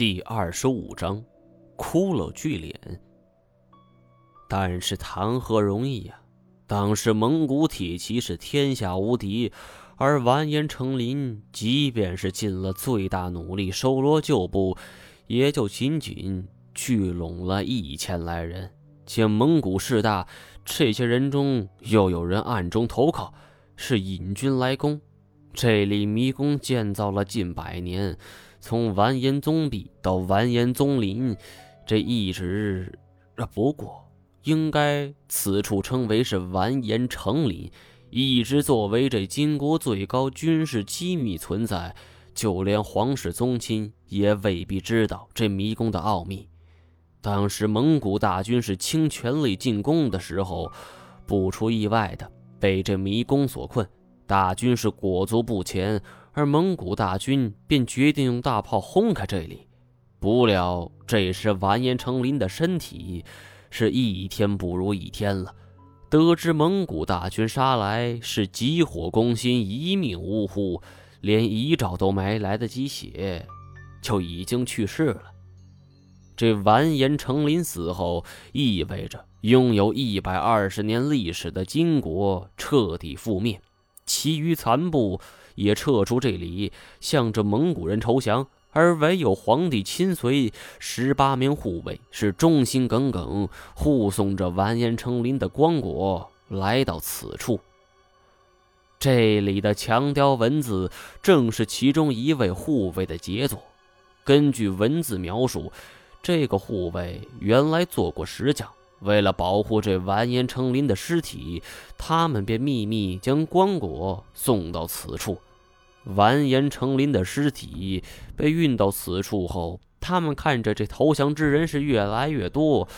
第二十五章，骷髅巨脸。但是谈何容易呀！当时蒙古铁骑是天下无敌，而完颜成林即便是尽了最大努力收罗旧部，也就仅仅聚拢了一千来人。见蒙古势大，这些人中又有人暗中投靠，是引军来攻。这里迷宫建造了近百年。从完颜宗弼到完颜宗麟，这一直……啊，不过应该此处称为是完颜成林，一直作为这金国最高军事机密存在，就连皇室宗亲也未必知道这迷宫的奥秘。当时蒙古大军是倾全力进攻的时候，不出意外的被这迷宫所困，大军是裹足不前。而蒙古大军便决定用大炮轰开这里，不料这时完颜成林的身体是一天不如一天了。得知蒙古大军杀来，是急火攻心，一命呜呼，连遗诏都没来得及写，就已经去世了。这完颜成林死后，意味着拥有一百二十年历史的金国彻底覆灭，其余残部。也撤出这里，向着蒙古人投降，而唯有皇帝亲随十八名护卫是忠心耿耿，护送着完颜成林的光果来到此处。这里的墙雕文字正是其中一位护卫的杰作。根据文字描述，这个护卫原来做过石匠。为了保护这完颜成林的尸体，他们便秘密将棺椁送到此处。完颜成林的尸体被运到此处后，他们看着这投降之人是越来越多，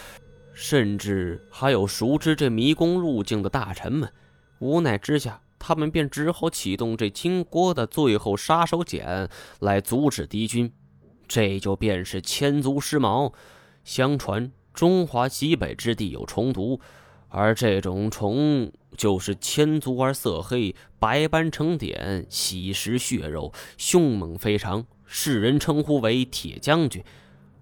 甚至还有熟知这迷宫路径的大臣们。无奈之下，他们便只好启动这金国的最后杀手锏来阻止敌军。这就便是千足尸毛。相传。中华西北之地有虫毒，而这种虫就是千足而色黑，白斑成点，喜食血肉，凶猛非常，世人称呼为铁将军。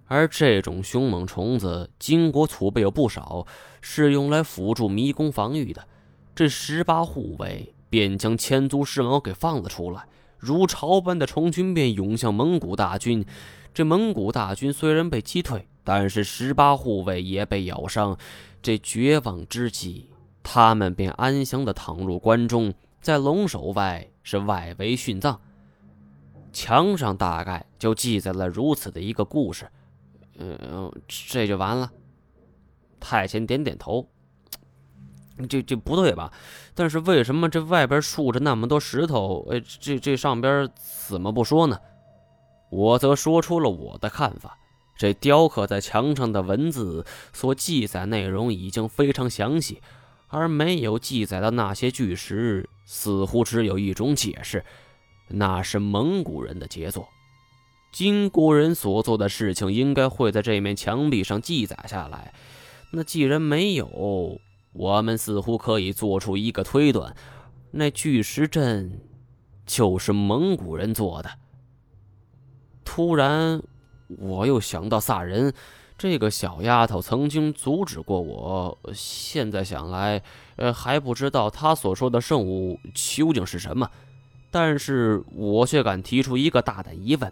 而这种凶猛虫子，金国储备有不少，是用来辅助迷宫防御的。这十八护卫便将千足尸毛给放了出来，如潮般的虫群便涌向蒙古大军。这蒙古大军虽然被击退。但是十八护卫也被咬伤，这绝望之际，他们便安详地躺入关中，在龙首外是外围殉葬。墙上大概就记载了如此的一个故事。嗯，这就完了。太监点点头。这这不对吧？但是为什么这外边竖着那么多石头？哎，这这上边怎么不说呢？我则说出了我的看法。这雕刻在墙上的文字所记载内容已经非常详细，而没有记载的那些巨石，似乎只有一种解释：那是蒙古人的杰作。金国人所做的事情应该会在这面墙壁上记载下来。那既然没有，我们似乎可以做出一个推断：那巨石阵就是蒙古人做的。突然。我又想到萨仁，这个小丫头曾经阻止过我。现在想来，呃，还不知道她所说的圣物究竟是什么。但是我却敢提出一个大胆疑问：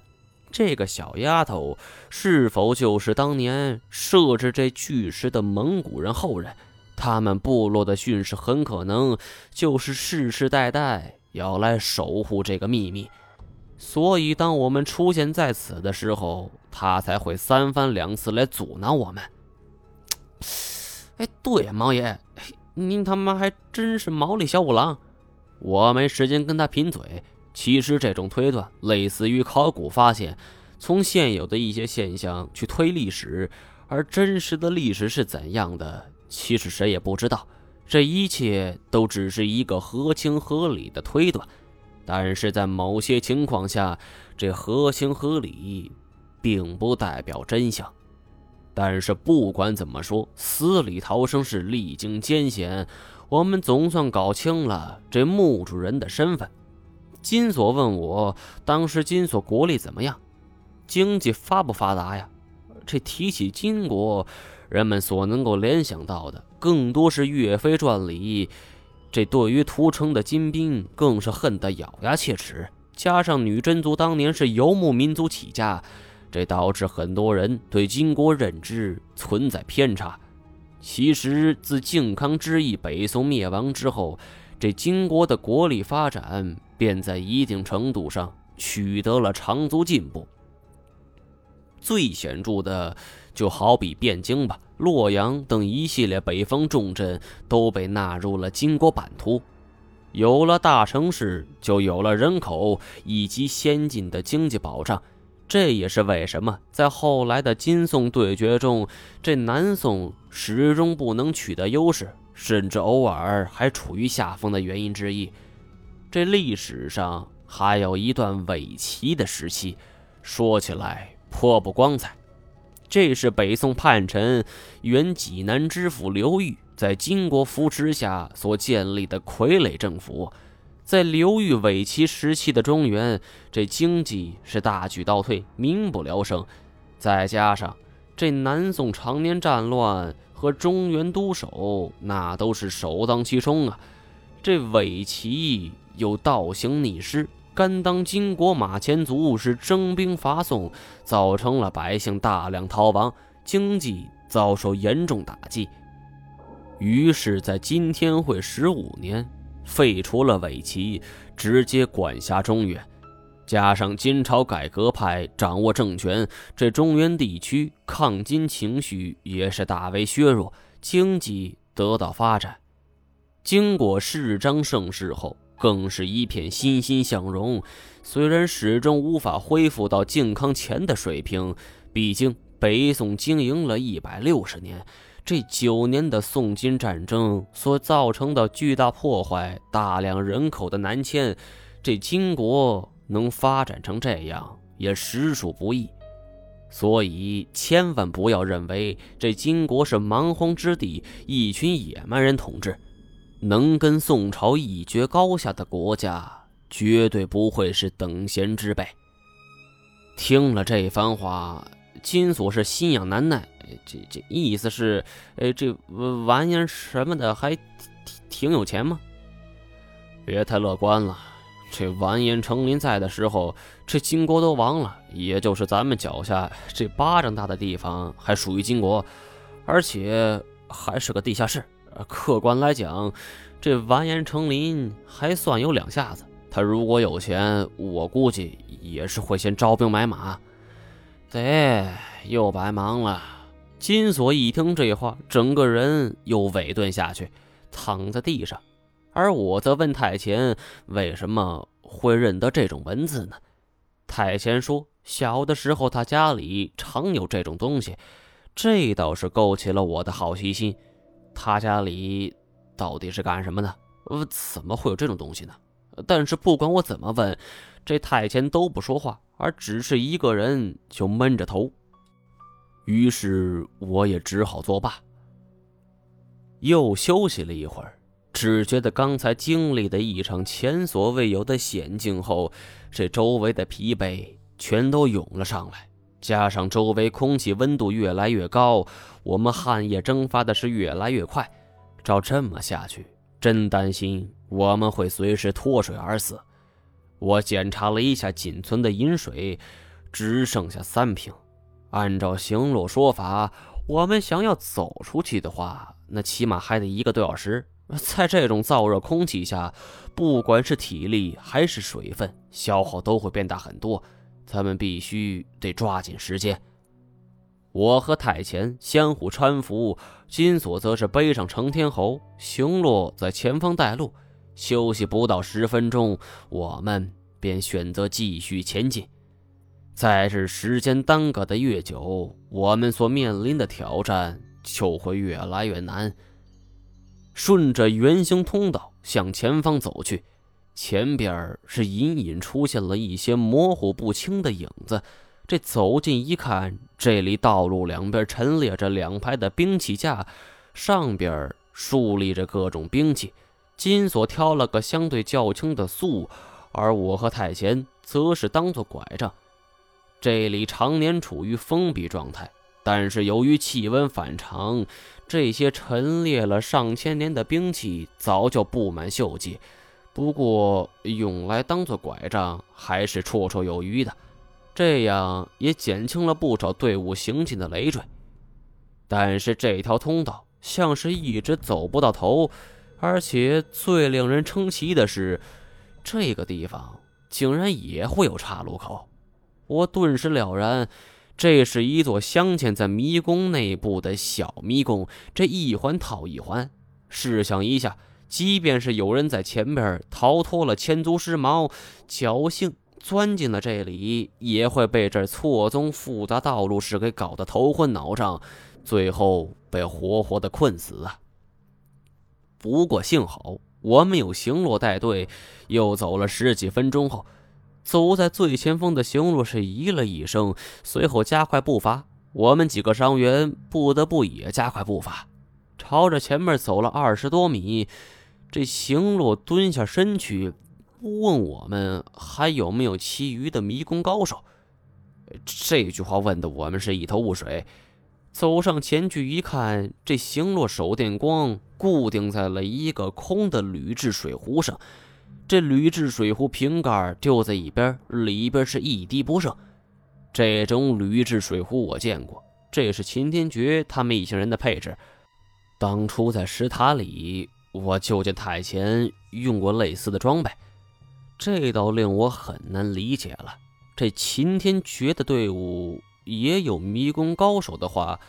这个小丫头是否就是当年设置这巨石的蒙古人后人？他们部落的训示很可能就是世世代代要来守护这个秘密。所以，当我们出现在此的时候，他才会三番两次来阻挠我们。哎，对，毛爷，您他妈还真是毛利小五郎。我没时间跟他贫嘴。其实这种推断类似于考古发现，从现有的一些现象去推历史，而真实的历史是怎样的，其实谁也不知道。这一切都只是一个合情合理的推断。但是在某些情况下，这合情合理，并不代表真相。但是不管怎么说，死里逃生是历经艰险，我们总算搞清了这墓主人的身份。金锁问我，当时金锁国力怎么样？经济发不发达呀？这提起金国，人们所能够联想到的，更多是岳飞传里。这对于屠城的金兵，更是恨得咬牙切齿。加上女真族当年是游牧民族起家，这导致很多人对金国认知存在偏差。其实，自靖康之役、北宋灭亡之后，这金国的国力发展便在一定程度上取得了长足进步。最显著的，就好比汴京吧、洛阳等一系列北方重镇都被纳入了金国版图。有了大城市，就有了人口以及先进的经济保障。这也是为什么在后来的金宋对决中，这南宋始终不能取得优势，甚至偶尔还处于下风的原因之一。这历史上还有一段伪齐的时期，说起来颇不光彩。这是北宋叛臣、原济南知府刘裕在金国扶持下所建立的傀儡政府。在刘裕伪齐时期的中原，这经济是大举倒退，民不聊生。再加上这南宋常年战乱和中原督守，那都是首当其冲啊。这伪齐又倒行逆施，甘当金国马前卒，是征兵伐宋，造成了百姓大量逃亡，经济遭受严重打击。于是，在金天会十五年。废除了伪齐，直接管辖中原，加上金朝改革派掌握政权，这中原地区抗金情绪也是大为削弱，经济得到发展。经过世章盛世后，更是一片欣欣向荣。虽然始终无法恢复到靖康前的水平，毕竟北宋经营了一百六十年。这九年的宋金战争所造成的巨大破坏、大量人口的南迁，这金国能发展成这样也实属不易。所以千万不要认为这金国是蛮荒之地，一群野蛮人统治。能跟宋朝一决高下的国家，绝对不会是等闲之辈。听了这番话。金锁是心痒难耐，这这意思是，哎，这玩意儿什么的还挺挺有钱吗？别太乐观了，这完颜成林在的时候，这金国都亡了，也就是咱们脚下这巴掌大的地方还属于金国，而且还是个地下室。客观来讲，这完颜成林还算有两下子。他如果有钱，我估计也是会先招兵买马。对，又白忙了。金锁一听这话，整个人又萎顿下去，躺在地上。而我则问太前：“为什么会认得这种文字呢？”太前说：“小的时候，他家里常有这种东西，这倒是勾起了我的好奇心。他家里到底是干什么的？呃，怎么会有这种东西呢？”但是不管我怎么问，这太监都不说话。而只是一个人就闷着头，于是我也只好作罢。又休息了一会儿，只觉得刚才经历的一场前所未有的险境后，这周围的疲惫全都涌了上来，加上周围空气温度越来越高，我们汗液蒸发的是越来越快，照这么下去，真担心我们会随时脱水而死。我检查了一下仅存的饮水，只剩下三瓶。按照行路说法，我们想要走出去的话，那起码还得一个多小时。在这种燥热空气下，不管是体力还是水分，消耗都会变大很多。咱们必须得抓紧时间。我和太前相互搀扶，金锁则是背上成天侯，行洛在前方带路。休息不到十分钟，我们便选择继续前进。再是时间耽搁的越久，我们所面临的挑战就会越来越难。顺着圆形通道向前方走去，前边是隐隐出现了一些模糊不清的影子。这走近一看，这里道路两边陈列着两排的兵器架，上边竖立着各种兵器。金锁挑了个相对较轻的素，而我和太贤则是当做拐杖。这里常年处于封闭状态，但是由于气温反常，这些陈列了上千年的兵器早就布满锈迹。不过用来当做拐杖还是绰绰有余的，这样也减轻了不少队伍行进的累赘。但是这条通道像是一直走不到头，而且最令人称奇的是，这个地方竟然也会有岔路口。我顿时了然，这是一座镶嵌在迷宫内部的小迷宫。这一环套一环，试想一下，即便是有人在前边逃脱了千足尸毛，侥幸钻进了这里，也会被这错综复杂道路是给搞得头昏脑胀，最后被活活的困死啊！不过幸好我们有行路带队，又走了十几分钟后。走在最前方的行路是咦了一声，随后加快步伐。我们几个伤员不得不也加快步伐，朝着前面走了二十多米。这行路蹲下身去，问我们还有没有其余的迷宫高手。这句话问的我们是一头雾水。走上前去一看，这行路手电光固定在了一个空的铝制水壶上。这铝制水壶瓶盖丢在一边，里边是一滴不剩。这种铝制水壶我见过，这是秦天觉他们一行人的配置。当初在石塔里，我舅舅太前用过类似的装备，这倒令我很难理解了。这秦天觉的队伍也有迷宫高手的话，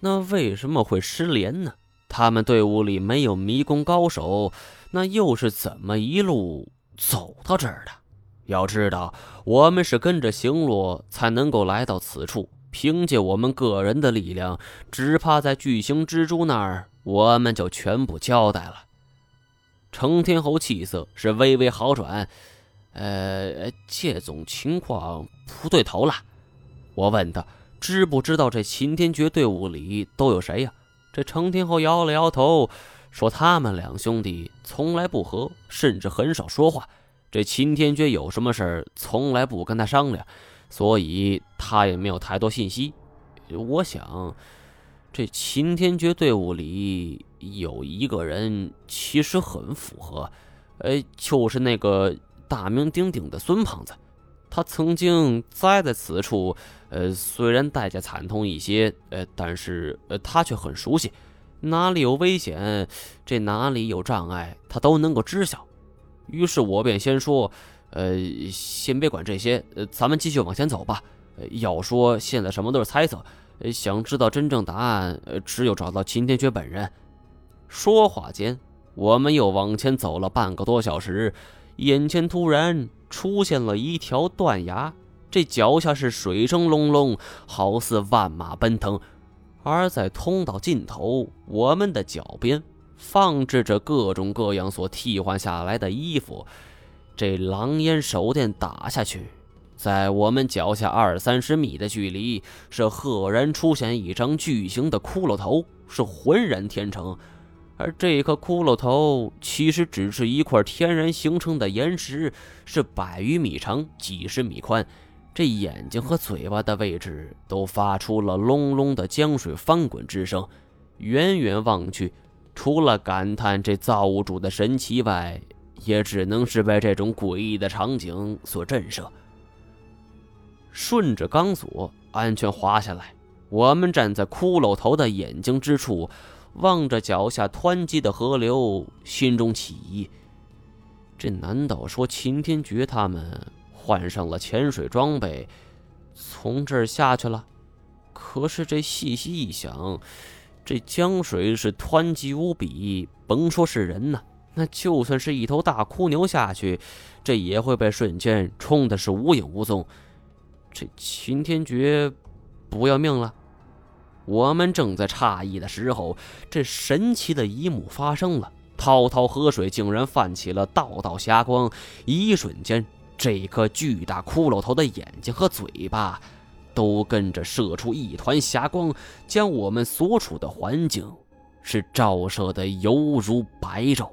那为什么会失联呢？他们队伍里没有迷宫高手。那又是怎么一路走到这儿的？要知道，我们是跟着行路才能够来到此处。凭借我们个人的力量，只怕在巨型蜘蛛那儿，我们就全部交代了。程天侯气色是微微好转。呃，这种情况不对头了。我问他，知不知道这秦天绝队伍里都有谁呀？这程天侯摇了摇头。说他们两兄弟从来不和，甚至很少说话。这秦天觉有什么事，从来不跟他商量，所以他也没有太多信息。我想，这秦天觉队伍里有一个人其实很符合，呃，就是那个大名鼎鼎的孙胖子。他曾经栽在此处，呃，虽然代价惨痛一些，呃，但是呃，他却很熟悉。哪里有危险，这哪里有障碍，他都能够知晓。于是我便先说：“呃，先别管这些，呃，咱们继续往前走吧。要说现在什么都是猜测，想知道真正答案，只有找到秦天觉本人。”说话间，我们又往前走了半个多小时，眼前突然出现了一条断崖，这脚下是水声隆隆，好似万马奔腾。而在通道尽头，我们的脚边放置着各种各样所替换下来的衣服。这狼烟手电打下去，在我们脚下二三十米的距离，是赫然出现一张巨型的骷髅头，是浑然天成。而这颗骷髅头其实只是一块天然形成的岩石，是百余米长，几十米宽。这眼睛和嘴巴的位置都发出了隆隆的江水翻滚之声，远远望去，除了感叹这造物主的神奇外，也只能是被这种诡异的场景所震慑。顺着钢索安全滑下来，我们站在骷髅头的眼睛之处，望着脚下湍急的河流，心中起疑：这难道说秦天觉他们？换上了潜水装备，从这儿下去了。可是这细细一想，这江水是湍急无比，甭说是人呢，那就算是一头大枯牛下去，这也会被瞬间冲的是无影无踪。这秦天觉不要命了？我们正在诧异的时候，这神奇的一幕发生了：滔滔河水竟然泛起了道道霞光，一瞬间。这颗巨大骷髅头的眼睛和嘴巴，都跟着射出一团霞光，将我们所处的环境是照射的犹如白昼。